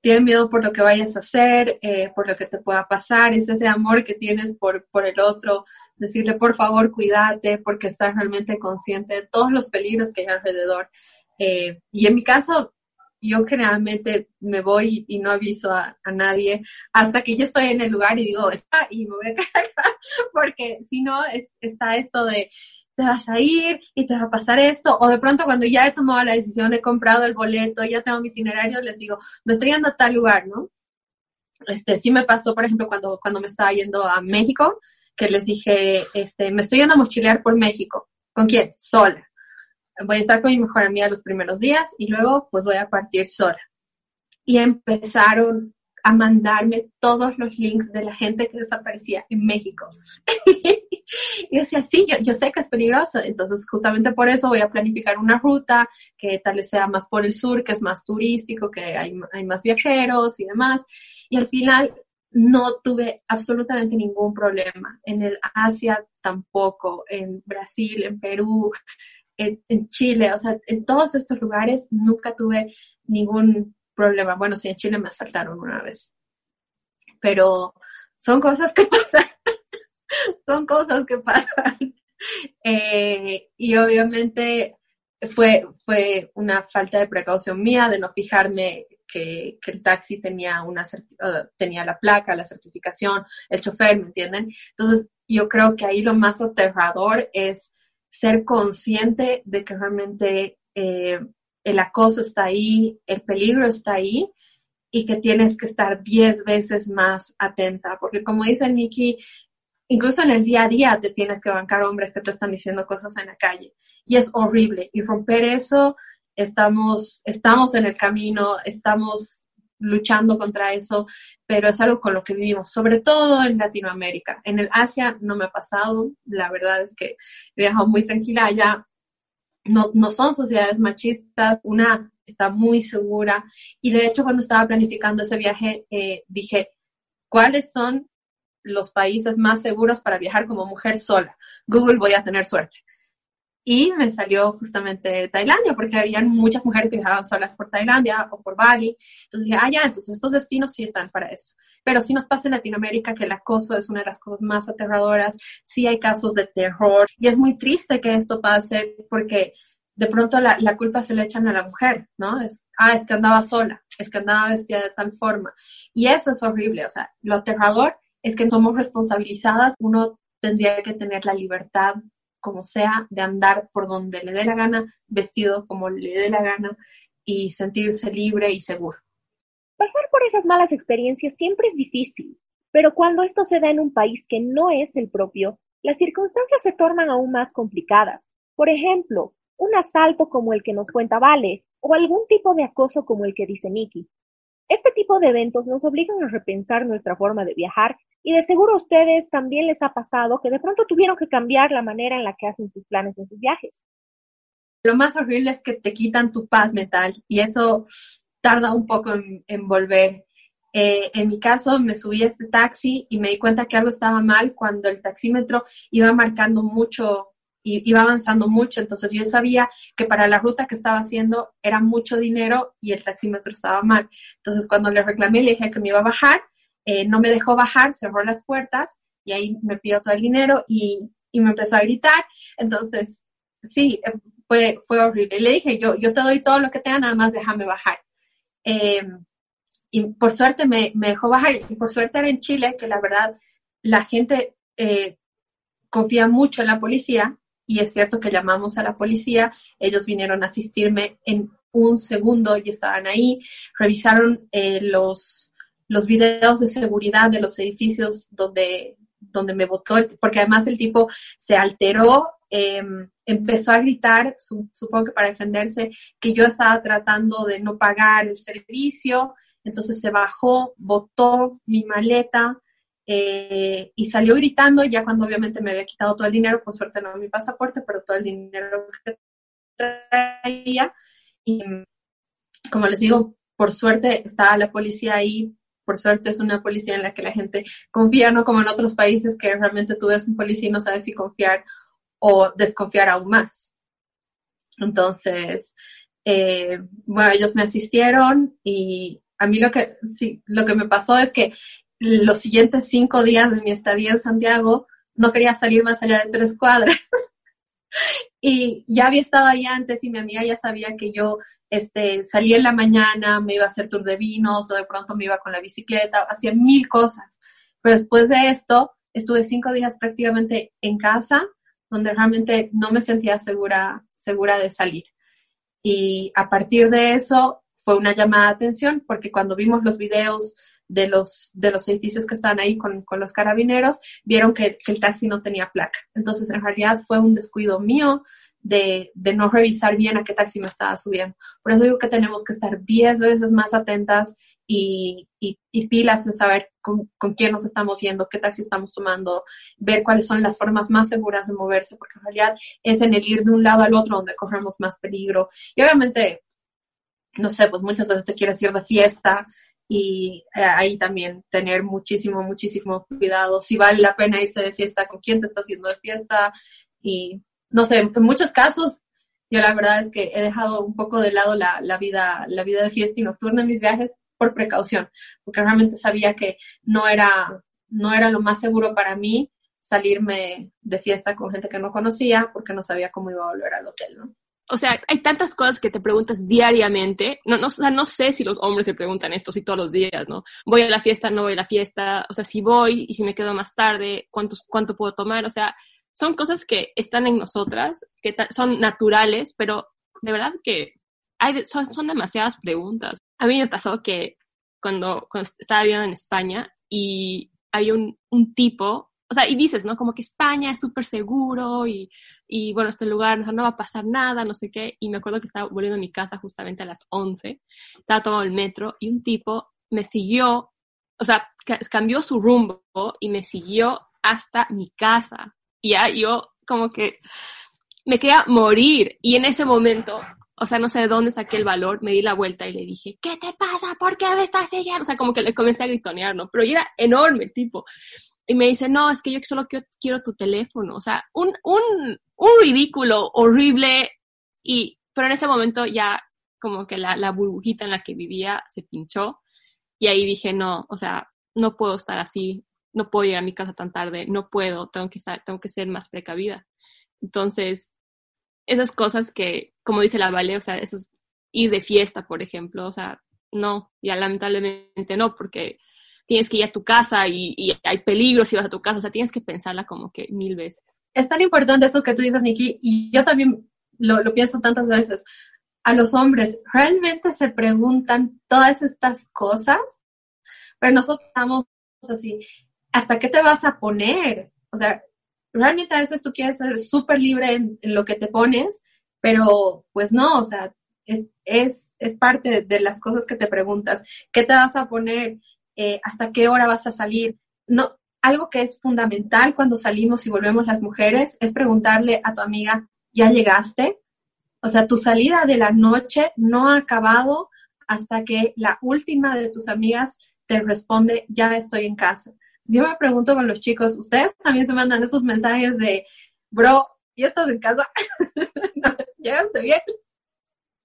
S3: tienen miedo por lo que vayas a hacer, eh, por lo que te pueda pasar, es ese amor que tienes por, por el otro, decirle por favor cuídate porque estás realmente consciente de todos los peligros que hay alrededor. y en mi caso, yo generalmente me voy y no aviso a, nadie hasta que yo estoy en el lugar y digo, está, y me voy a caer, porque si no, está esto de, te vas a ir y te va a pasar esto, o de pronto cuando ya he tomado la decisión, he comprado el boleto, ya tengo mi itinerario, les digo, me estoy yendo a tal lugar, ¿no? Este, sí me pasó, por ejemplo, cuando, cuando me estaba yendo a México, que les dije, este, me estoy yendo a mochilear por México. ¿Con quién? Sola voy a estar con mi mejor amiga los primeros días y luego pues voy a partir sola. Y empezaron a mandarme todos los links de la gente que desaparecía en México. y decía, sí, yo, yo sé que es peligroso, entonces justamente por eso voy a planificar una ruta que tal vez sea más por el sur, que es más turístico, que hay, hay más viajeros y demás. Y al final no tuve absolutamente ningún problema. En el Asia tampoco, en Brasil, en Perú, en, Chile, o sea, en todos estos lugares nunca tuve ningún problema. Bueno, sí, en Chile me asaltaron una vez, pero son cosas que pasan, son cosas que pasan. Eh, y obviamente fue, fue una falta de precaución mía de no fijarme que, que, el taxi tenía, una tenía la placa, la certificación, el chofer, ¿me entienden? Entonces, yo creo que ahí lo más aterrador es ser consciente de que realmente eh, el acoso está ahí, el peligro está ahí y que tienes que estar diez veces más atenta, porque como dice Nikki, incluso en el día a día te tienes que bancar hombres que te están diciendo cosas en la calle. Y es horrible. Y romper eso estamos estamos en el camino, estamos luchando contra eso, pero es algo con lo que vivimos, sobre todo en Latinoamérica. En el Asia no me ha pasado, la verdad es que he viajado muy tranquila allá. No, no son sociedades machistas, una está muy segura y de hecho cuando estaba planificando ese viaje eh, dije, ¿cuáles son los países más seguros para viajar como mujer sola? Google voy a tener suerte y me salió justamente Tailandia, porque había muchas mujeres que viajaban solas por Tailandia o por Bali. Entonces dije, ah, ya, entonces estos destinos sí están para esto. Pero sí nos pasa en Latinoamérica que el acoso es una de las cosas más aterradoras, sí hay casos de terror y es muy triste que esto pase porque de pronto la, la culpa se le echan a la mujer, ¿no? Es, ah, es que andaba sola, es que andaba vestida de tal forma. Y eso es horrible, o sea, lo aterrador es que somos responsabilizadas, uno tendría que tener la libertad como sea, de andar por donde le dé la gana, vestido como le dé la gana y sentirse libre y seguro.
S1: Pasar por esas malas experiencias siempre es difícil, pero cuando esto se da en un país que no es el propio, las circunstancias se tornan aún más complicadas. Por ejemplo, un asalto como el que nos cuenta Vale, o algún tipo de acoso como el que dice Nikki. Este tipo de eventos nos obligan a repensar nuestra forma de viajar y de seguro a ustedes también les ha pasado que de pronto tuvieron que cambiar la manera en la que hacen sus planes en sus viajes.
S3: Lo más horrible es que te quitan tu paz mental y eso tarda un poco en, volver. Eh, en mi caso, me subí a este taxi y me di cuenta que algo estaba mal cuando el taxímetro iba marcando mucho iba avanzando mucho, entonces yo sabía que para la ruta que estaba haciendo era mucho dinero y el taxímetro estaba mal. Entonces cuando le reclamé, le dije que me iba a bajar, eh, no me dejó bajar, cerró las puertas y ahí me pidió todo el dinero y, y me empezó a gritar. Entonces, sí, eh, fue, fue horrible. Le dije, yo, yo te doy todo lo que tenga, nada más déjame bajar. Em, y por suerte me, dejó bajar y por suerte era en Chile, que la verdad la gente eh, confía mucho en la policía y es cierto que llamamos a la policía, ellos vinieron a asistirme en un segundo y estaban ahí, revisaron los, los videos de seguridad de los edificios donde, donde me votó, porque además el tipo se alteró em, empezó a gritar, supongo que para defenderse, que yo estaba tratando de no pagar el servicio, entonces se bajó, botó mi maleta eh, y salió gritando, ya cuando obviamente me había quitado todo el dinero, por suerte no mi pasaporte, pero todo el dinero que traía. Y como les digo, por suerte estaba la policía ahí, por suerte es una policía en la que la gente confía, no como en otros países que realmente tú ves un policía y no sabes si confiar o desconfiar aún más. Entonces, eh, bueno, ellos me asistieron y a mí lo que, sí, lo que me pasó es que los siguientes cinco días de mi estadía en Santiago no quería salir más allá de tres cuadras. y ya había estado ahí antes y mi amiga ya sabía que yo este, salía en la mañana, me iba a hacer tour de vinos o de pronto me iba con la bicicleta, hacía mil cosas. Pero después de esto, estuve cinco días prácticamente en casa, donde realmente no me sentía segura, segura de salir. Y a partir de eso fue una llamada de atención, porque cuando vimos los videos de los, de los edificios que estaban ahí con, con los carabineros, vieron que, que, el taxi no tenía placa. Entonces, en realidad fue un descuido mío de, de, no revisar bien a qué taxi me estaba subiendo. Por eso digo que tenemos que estar diez veces más atentas y, y, y pilas en saber con, con, quién nos estamos yendo, qué taxi estamos tomando, ver cuáles son las formas más seguras de moverse, porque en realidad es en el ir de un lado al otro donde corremos más peligro. Y obviamente, no sé, pues muchas veces te quieres ir de fiesta y eh, ahí también tener muchísimo, muchísimo cuidado, si vale la pena irse de fiesta, con quién te está haciendo de fiesta y no sé, en muchos casos yo la verdad es que he dejado un poco de lado la, la vida, la vida de fiesta y nocturna en mis viajes por precaución, porque realmente sabía que no era, no era lo más seguro para mí salirme de fiesta con gente que no conocía porque no sabía cómo iba a volver al hotel, ¿no?
S2: O sea, hay tantas cosas que te preguntas diariamente. No, no, o sea, no sé si los hombres se preguntan esto si todos los días, ¿no? Voy a la fiesta, no voy a la fiesta, o sea, si voy y si me quedo más tarde, ¿cuántos, ¿cuánto puedo tomar? O sea, son cosas que están en nosotras, que son naturales, pero de verdad que hay, son, son demasiadas preguntas. A mí me pasó que cuando, cuando estaba viviendo en España y hay un, un tipo, o sea, y dices, ¿no? Como que España es súper seguro y y bueno, este lugar no va a pasar nada, no sé qué, y me acuerdo que estaba volviendo a mi casa justamente a las 11, estaba tomando el metro y un tipo me siguió, o sea, cambió su rumbo y me siguió hasta mi casa. Y ya yo como que me quería morir y en ese momento, o sea, no sé de dónde saqué el valor, me di la vuelta y le dije, ¿qué te pasa? ¿Por qué me estás siguiendo? O sea, como que le comencé a gritonear, ¿no? Pero era enorme el tipo. Y me dice, no, es que yo solo quiero, tu teléfono. O sea, un, un, un ridículo horrible. Y, pero en ese momento ya como que la, la burbujita en la que vivía se pinchó. Y ahí dije, no, o sea, no puedo estar así, no puedo llegar a mi casa tan tarde, no puedo, tengo que, estar, tengo que ser más precavida. Entonces, esas cosas que, como dice la Vale, o sea, eso es ir de fiesta, por ejemplo, o sea, no, ya lamentablemente no, porque tienes que ir a tu casa y, hay peligro si vas a tu casa, o sea, tienes que pensarla como que mil veces.
S3: Es tan importante eso que tú dices, Nikki, y yo también lo, lo pienso tantas veces. A los hombres, ¿realmente se preguntan todas estas cosas? Pero nosotros estamos así, ¿hasta qué te vas a poner? O sea, realmente a veces tú quieres ser súper libre en, lo que te pones, pero pues no, o sea, es, es, es parte de, de, las cosas que te preguntas. ¿Qué te vas a poner? Eh, hasta qué hora vas a salir. No, algo que es fundamental cuando salimos y volvemos las mujeres es preguntarle a tu amiga, ¿ya llegaste? O sea, tu salida de la noche no ha acabado hasta que la última de tus amigas te responde, ya estoy en casa. Yo me pregunto con los chicos, ¿ustedes también se mandan esos mensajes de, bro, ¿ya estás en casa? ¿Llegaste bien?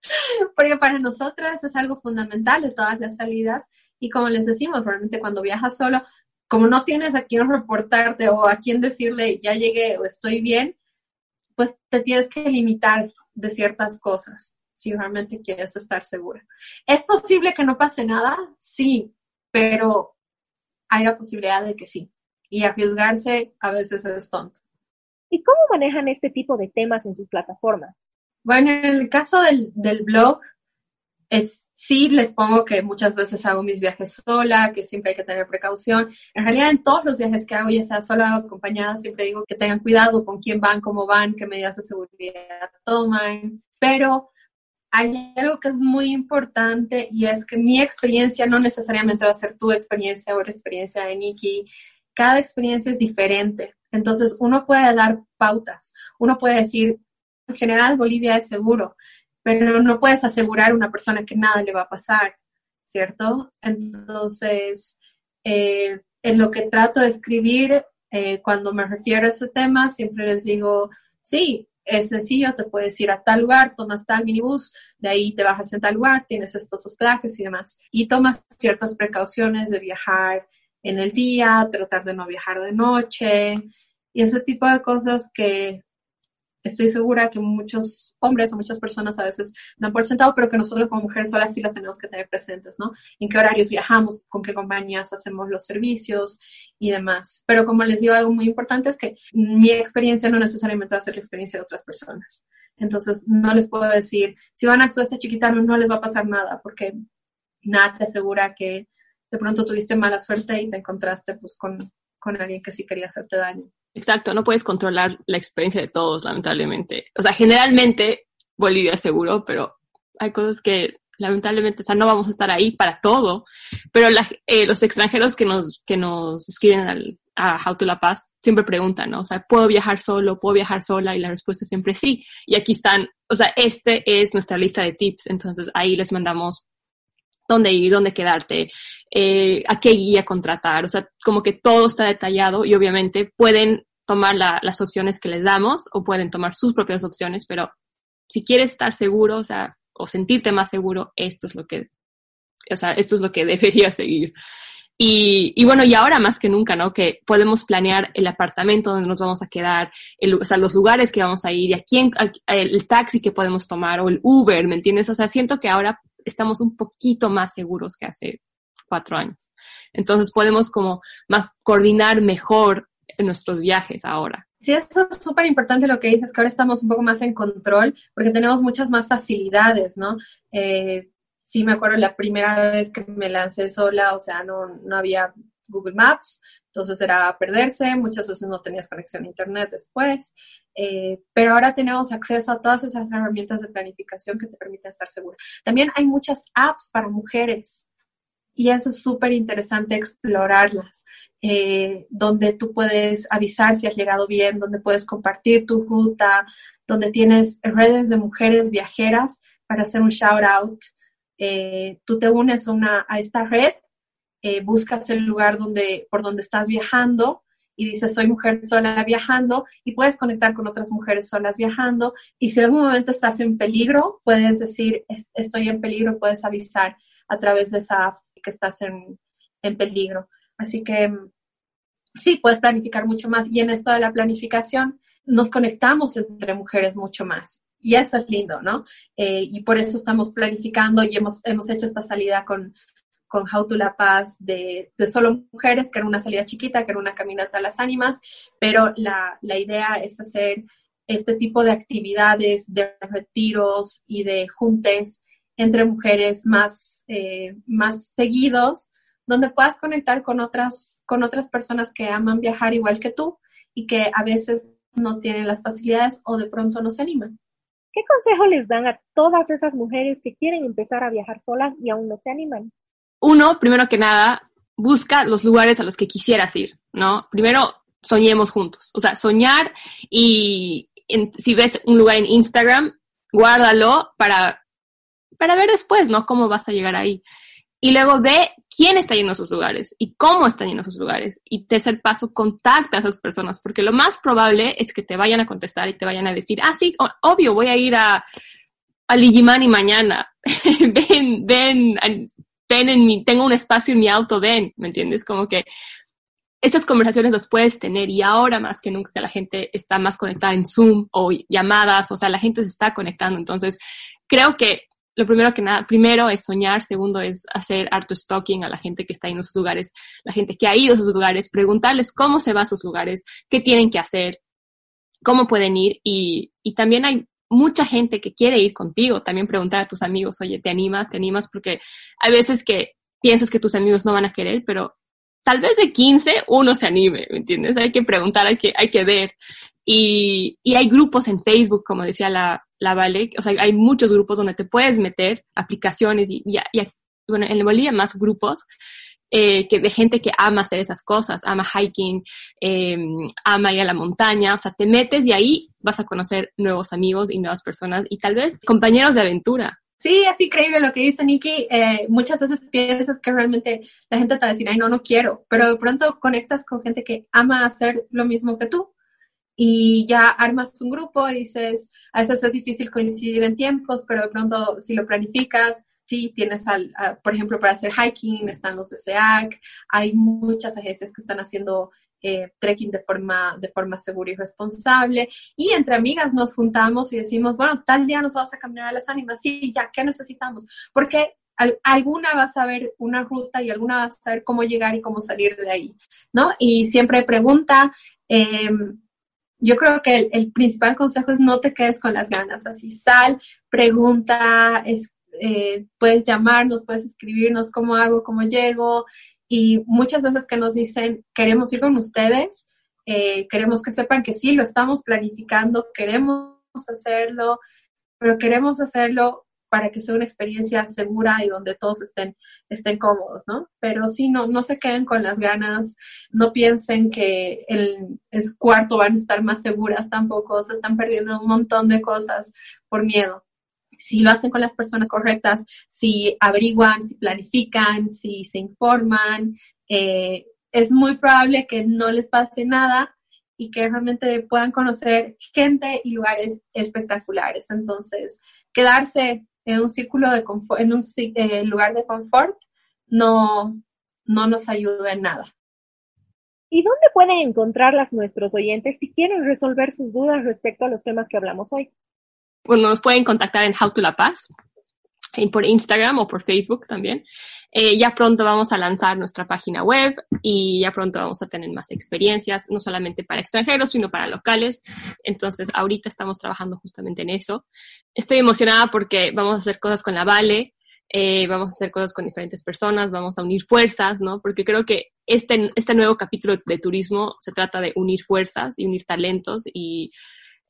S3: Porque para nosotras es algo fundamental de todas las salidas y como les decimos, realmente cuando viajas solo, como no tienes a quién reportarte o a quién decirle ya llegué o estoy bien, pues te tienes que limitar de ciertas cosas si realmente quieres estar segura. ¿Es posible que no pase nada? Sí, pero hay la posibilidad de que sí. Y arriesgarse a veces es tonto.
S1: ¿Y cómo manejan este tipo de temas en sus plataformas?
S3: Bueno, en el caso del, del blog, es Sí, les pongo que muchas veces hago mis viajes sola, que siempre hay que tener precaución. En realidad, en todos los viajes que hago, ya sea sola o acompañada, siempre digo que tengan cuidado con quién van, cómo van, qué medidas de seguridad toman. Pero hay algo que es muy importante y es que mi experiencia no necesariamente va a ser tu experiencia o la experiencia de Nikki. Cada experiencia es diferente. Entonces, uno puede dar pautas. Uno puede decir, en general, Bolivia es seguro, pero no puedes asegurar a una persona que nada le va a pasar, ¿cierto? Entonces, eh, en lo que trato de escribir, eh, cuando me refiero a ese tema, siempre les digo, sí, es sencillo, te puedes ir a tal lugar, tomas tal minibús, de ahí te bajas en tal lugar, tienes estos hospedajes y demás. Y tomas ciertas precauciones de viajar en el día, tratar de no viajar de noche y ese tipo de cosas que estoy segura que muchos hombres o muchas personas a veces dan por sentado, pero que nosotros como mujeres solas sí las tenemos que tener presentes, ¿no? En qué horarios viajamos, con qué compañías hacemos los servicios y demás. Pero como les digo, algo muy importante es que mi experiencia no necesariamente va a ser la experiencia de otras personas. Entonces, no les puedo decir, si van a esta chiquita no les va a pasar nada, porque nada te asegura que de pronto tuviste mala suerte y te encontraste pues con, con alguien que sí quería hacerte daño.
S2: Exacto, no puedes controlar la experiencia de todos, lamentablemente. O sea, generalmente Bolivia es seguro, pero hay cosas que lamentablemente, o sea, no vamos a estar ahí para todo, pero eh, los extranjeros que nos, que nos escriben a How to La Paz siempre preguntan, ¿no? O sea, ¿puedo viajar solo? ¿Puedo viajar sola? Y la respuesta es siempre sí. Y aquí están, o sea, este es nuestra lista de tips, entonces ahí les mandamos dónde ir, dónde quedarte, eh, a qué guía contratar, o sea, como que todo está detallado y obviamente pueden tomar las opciones que les damos o pueden tomar sus propias opciones, pero si quieres estar seguro, o sea, o sentirte más seguro, esto es lo que, o sea, esto es lo que debería seguir. Y, y, bueno, y ahora más que nunca, ¿no? Que podemos planear el apartamento donde nos vamos a quedar, el, o sea, los lugares que vamos a ir, y a quién, el taxi que podemos tomar o el Uber, ¿me entiendes? O sea, siento que ahora estamos un poquito más seguros que hace cuatro años. Entonces podemos como más coordinar mejor nuestros viajes ahora.
S3: Sí, eso es súper importante lo que dices, que ahora estamos un poco más en control porque tenemos muchas más facilidades, ¿no? Eh, sí, me acuerdo la primera vez que me lancé sola, o sea, no, no había Google Maps, entonces era perderse, muchas veces no tenías conexión a Internet después, eh, pero ahora tenemos acceso a todas esas herramientas de planificación que te permiten estar segura. También hay muchas apps para mujeres y eso es súper interesante explorarlas, eh, donde tú puedes avisar si has llegado bien, donde puedes compartir tu ruta, donde tienes redes de mujeres viajeras para hacer un shout out. Eh, tú te unes a, esta red eh, buscas el lugar donde, por donde estás viajando y dices, soy mujer sola viajando y puedes conectar con otras mujeres solas viajando y si en algún momento estás en peligro, puedes decir, estoy en peligro, puedes avisar a través de esa app que estás en, en peligro. Así que sí, puedes planificar mucho más y en esto de la planificación nos conectamos entre mujeres mucho más. Y eso es lindo, ¿no? Eh, y por eso estamos planificando y hemos, hemos hecho esta salida con, con How to La Paz de, de, solo mujeres, que era una salida chiquita, que era una caminata a las ánimas, pero la, la idea es hacer este tipo de actividades, de retiros y de juntes entre mujeres más, eh, más seguidos, donde puedas conectar con otras, con otras personas que aman viajar igual que tú y que a veces no tienen las facilidades o de pronto no se animan.
S1: ¿Qué consejo les dan a todas esas mujeres que quieren empezar a viajar solas y aún no se animan?
S2: Uno, primero que nada, busca los lugares a los que quisieras ir, ¿no? Primero, soñemos juntos. O sea, soñar y si ves un lugar en Instagram, guárdalo para, para ver después, ¿no? Cómo vas a llegar ahí. Y luego ve quién está yendo a esos lugares y cómo están yendo a esos lugares. Y tercer paso, contacta a esas personas, porque lo más probable es que te vayan a contestar y te vayan a decir, ah, sí, obvio, voy a ir a, a Ligimani mañana. ven, ven, ven en mi, tengo un espacio en mi auto, ven, ¿me entiendes? Como que estas conversaciones las puedes tener y ahora más que nunca que la gente está más conectada en Zoom o llamadas, o sea, la gente se está conectando. Entonces, creo que lo primero que nada, primero es soñar, segundo es hacer harto stalking a la gente que está en esos lugares, la gente que ha ido a esos lugares, preguntarles cómo se va a esos lugares, qué tienen que hacer, cómo pueden ir y, y también hay mucha gente que quiere ir contigo. También preguntar a tus amigos, oye, ¿te animas? ¿Te animas? Porque hay veces que piensas que tus amigos no van a querer, pero tal vez de 15 uno se anime, ¿me entiendes? Hay que preguntar, hay que, hay que ver. Y, y hay grupos en Facebook, como decía la, la Vale, o sea, hay muchos grupos donde te puedes meter aplicaciones y, y, y bueno, en Bolivia más grupos eh, que de gente que ama hacer esas cosas, ama hiking, eh, ama ir a la montaña, o sea, te metes y ahí vas a conocer nuevos amigos y nuevas personas y tal vez compañeros de aventura.
S3: Sí, es increíble lo que dice Nikki. Eh, muchas veces piensas que realmente la gente te va a decir, ay, no, no quiero, pero de pronto conectas con gente que ama hacer lo mismo que tú y ya armas un grupo y dices, a veces es difícil coincidir en tiempos, pero de pronto si lo planificas, Sí, tienes, al, por ejemplo, para hacer hiking, están los de SEAC, hay muchas agencias que están haciendo eh, trekking de forma, de forma segura y responsable. Y entre amigas nos juntamos y decimos, bueno, tal día nos vamos a caminar a las ánimas. Sí, ya, ¿qué necesitamos? Porque alguna va a saber una ruta y alguna va a saber cómo llegar y cómo salir de ahí, ¿no? Y siempre pregunta. Em, yo creo que el, el, principal consejo es no te quedes con las ganas, así sal, pregunta, es, eh, puedes llamarnos, puedes escribirnos cómo hago, cómo llego. Y muchas veces que nos dicen, queremos ir con ustedes, eh, queremos que sepan que sí, lo estamos planificando, queremos hacerlo, pero queremos hacerlo para que sea una experiencia segura y donde todos estén, estén cómodos, ¿no? Pero sí, no, no se queden con las ganas, no piensen que el, el cuarto van a estar más seguras tampoco, se están perdiendo un montón de cosas por miedo si lo hacen con las personas correctas, si averiguan, si planifican, si se informan, eh, es muy probable que no les pase nada y que realmente puedan conocer gente y lugares espectaculares. Entonces, quedarse en un círculo de confort, en un eh, lugar de confort no, no nos ayuda en nada.
S1: ¿Y dónde pueden encontrarlas nuestros oyentes si quieren resolver sus dudas respecto a los temas que hablamos hoy?
S2: Bueno, nos pueden contactar en How to La Paz, por Instagram o por Facebook también. Eh, ya pronto vamos a lanzar nuestra página web y ya pronto vamos a tener más experiencias, no solamente para extranjeros, sino para locales. Entonces, ahorita estamos trabajando justamente en eso. Estoy emocionada porque vamos a hacer cosas con la Vale, eh, vamos a hacer cosas con diferentes personas, vamos a unir fuerzas, ¿no? Porque creo que este, este nuevo capítulo de turismo se trata de unir fuerzas y unir talentos y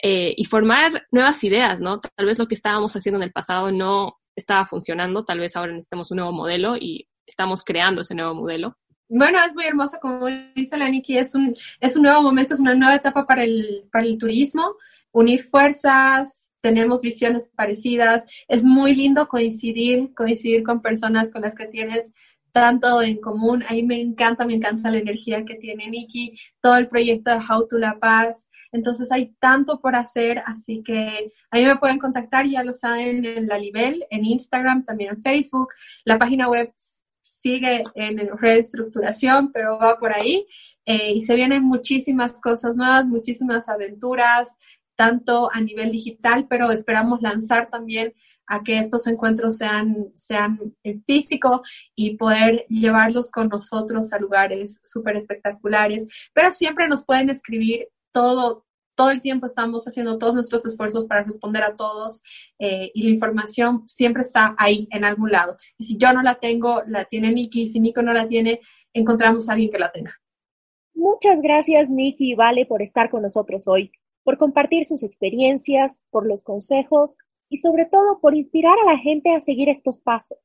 S2: eh, y formar nuevas ideas, ¿no? Tal vez lo que estábamos haciendo en el pasado no estaba funcionando, tal vez ahora necesitamos un nuevo modelo y estamos creando ese nuevo modelo.
S3: Bueno, es muy hermoso, como dice la Nikki, es un, es un nuevo momento, es una nueva etapa para el, para el turismo, unir fuerzas, tenemos visiones parecidas, es muy lindo coincidir, coincidir con personas con las que tienes tanto en común. Ahí me encanta, me encanta la energía que tiene Nikki, todo el proyecto de How to La Paz. Entonces hay tanto por hacer, así que ahí me pueden contactar, ya lo saben, en la Libel, en Instagram, también en Facebook. La página web sigue en reestructuración, pero va por ahí. Eh, y se vienen muchísimas cosas nuevas, muchísimas aventuras, tanto a nivel digital, pero esperamos lanzar también a que estos encuentros sean, sean y poder llevarlos con nosotros a lugares súper espectaculares. Pero siempre nos pueden escribir todo, todo el tiempo estamos haciendo todos nuestros esfuerzos para responder a todos eh, y la información siempre está ahí en algún lado. Y si yo no la tengo, la tiene Nikki. Si Nico no la tiene, encontramos a alguien que la tenga.
S1: Muchas gracias, Nikki y Vale, por estar con nosotros hoy, por compartir sus experiencias, por los consejos y sobre todo por inspirar a la gente a seguir estos pasos.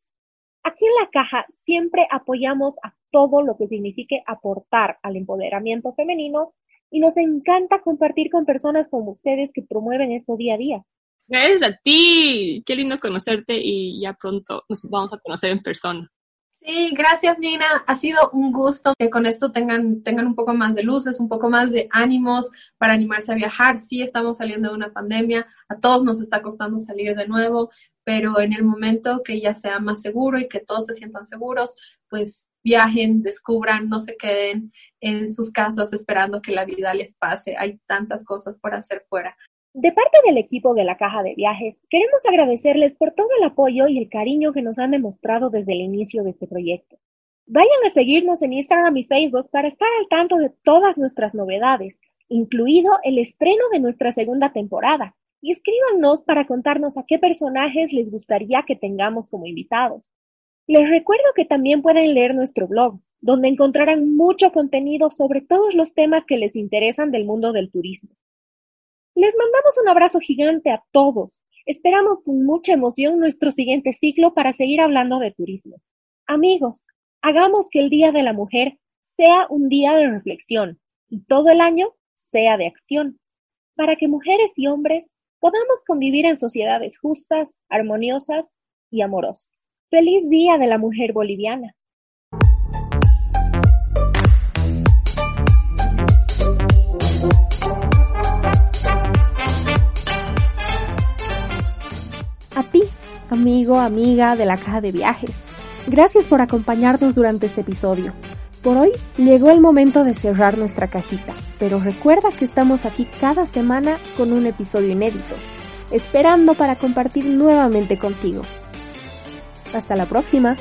S1: Aquí en la caja siempre apoyamos a todo lo que signifique aportar al empoderamiento femenino y nos encanta compartir con personas como ustedes que promueven esto día a día.
S2: Gracias a ti, qué lindo conocerte y ya pronto nos vamos a conocer en persona.
S3: Sí, gracias Nina. Ha sido un gusto que con esto tengan, tengan un poco más de luces, un poco más de ánimos para animarse a viajar. Sí, estamos saliendo de una pandemia, a todos nos está costando salir de nuevo, pero en el momento que ya sea más seguro y que todos se sientan seguros, pues viajen, descubran, no se queden en sus casas esperando que la vida les pase. Hay tantas cosas por hacer fuera.
S1: De parte del equipo de la Caja de Viajes, queremos agradecerles por todo el apoyo y el cariño que nos han demostrado desde el inicio de este proyecto. Vayan a seguirnos en Instagram y Facebook para estar al tanto de todas nuestras novedades, incluido el estreno de nuestra segunda temporada, y escríbanos para contarnos a qué personajes les gustaría que tengamos como invitados. Les recuerdo que también pueden leer nuestro blog, donde encontrarán mucho contenido sobre todos los temas que les interesan del mundo del turismo. Les mandamos un abrazo gigante a todos. Esperamos con mucha emoción nuestro siguiente ciclo para seguir hablando de turismo. Amigos, hagamos que el Día de la Mujer sea un día de reflexión y todo el año sea de acción, para que mujeres y hombres podamos convivir en sociedades justas, armoniosas y amorosas. Feliz Día de la Mujer Boliviana. Amigo, amiga de la caja de viajes. Gracias por acompañarnos durante este episodio. Por hoy llegó el momento de cerrar nuestra cajita, pero recuerda que estamos aquí cada semana con un episodio inédito, esperando para compartir nuevamente contigo. Hasta la próxima.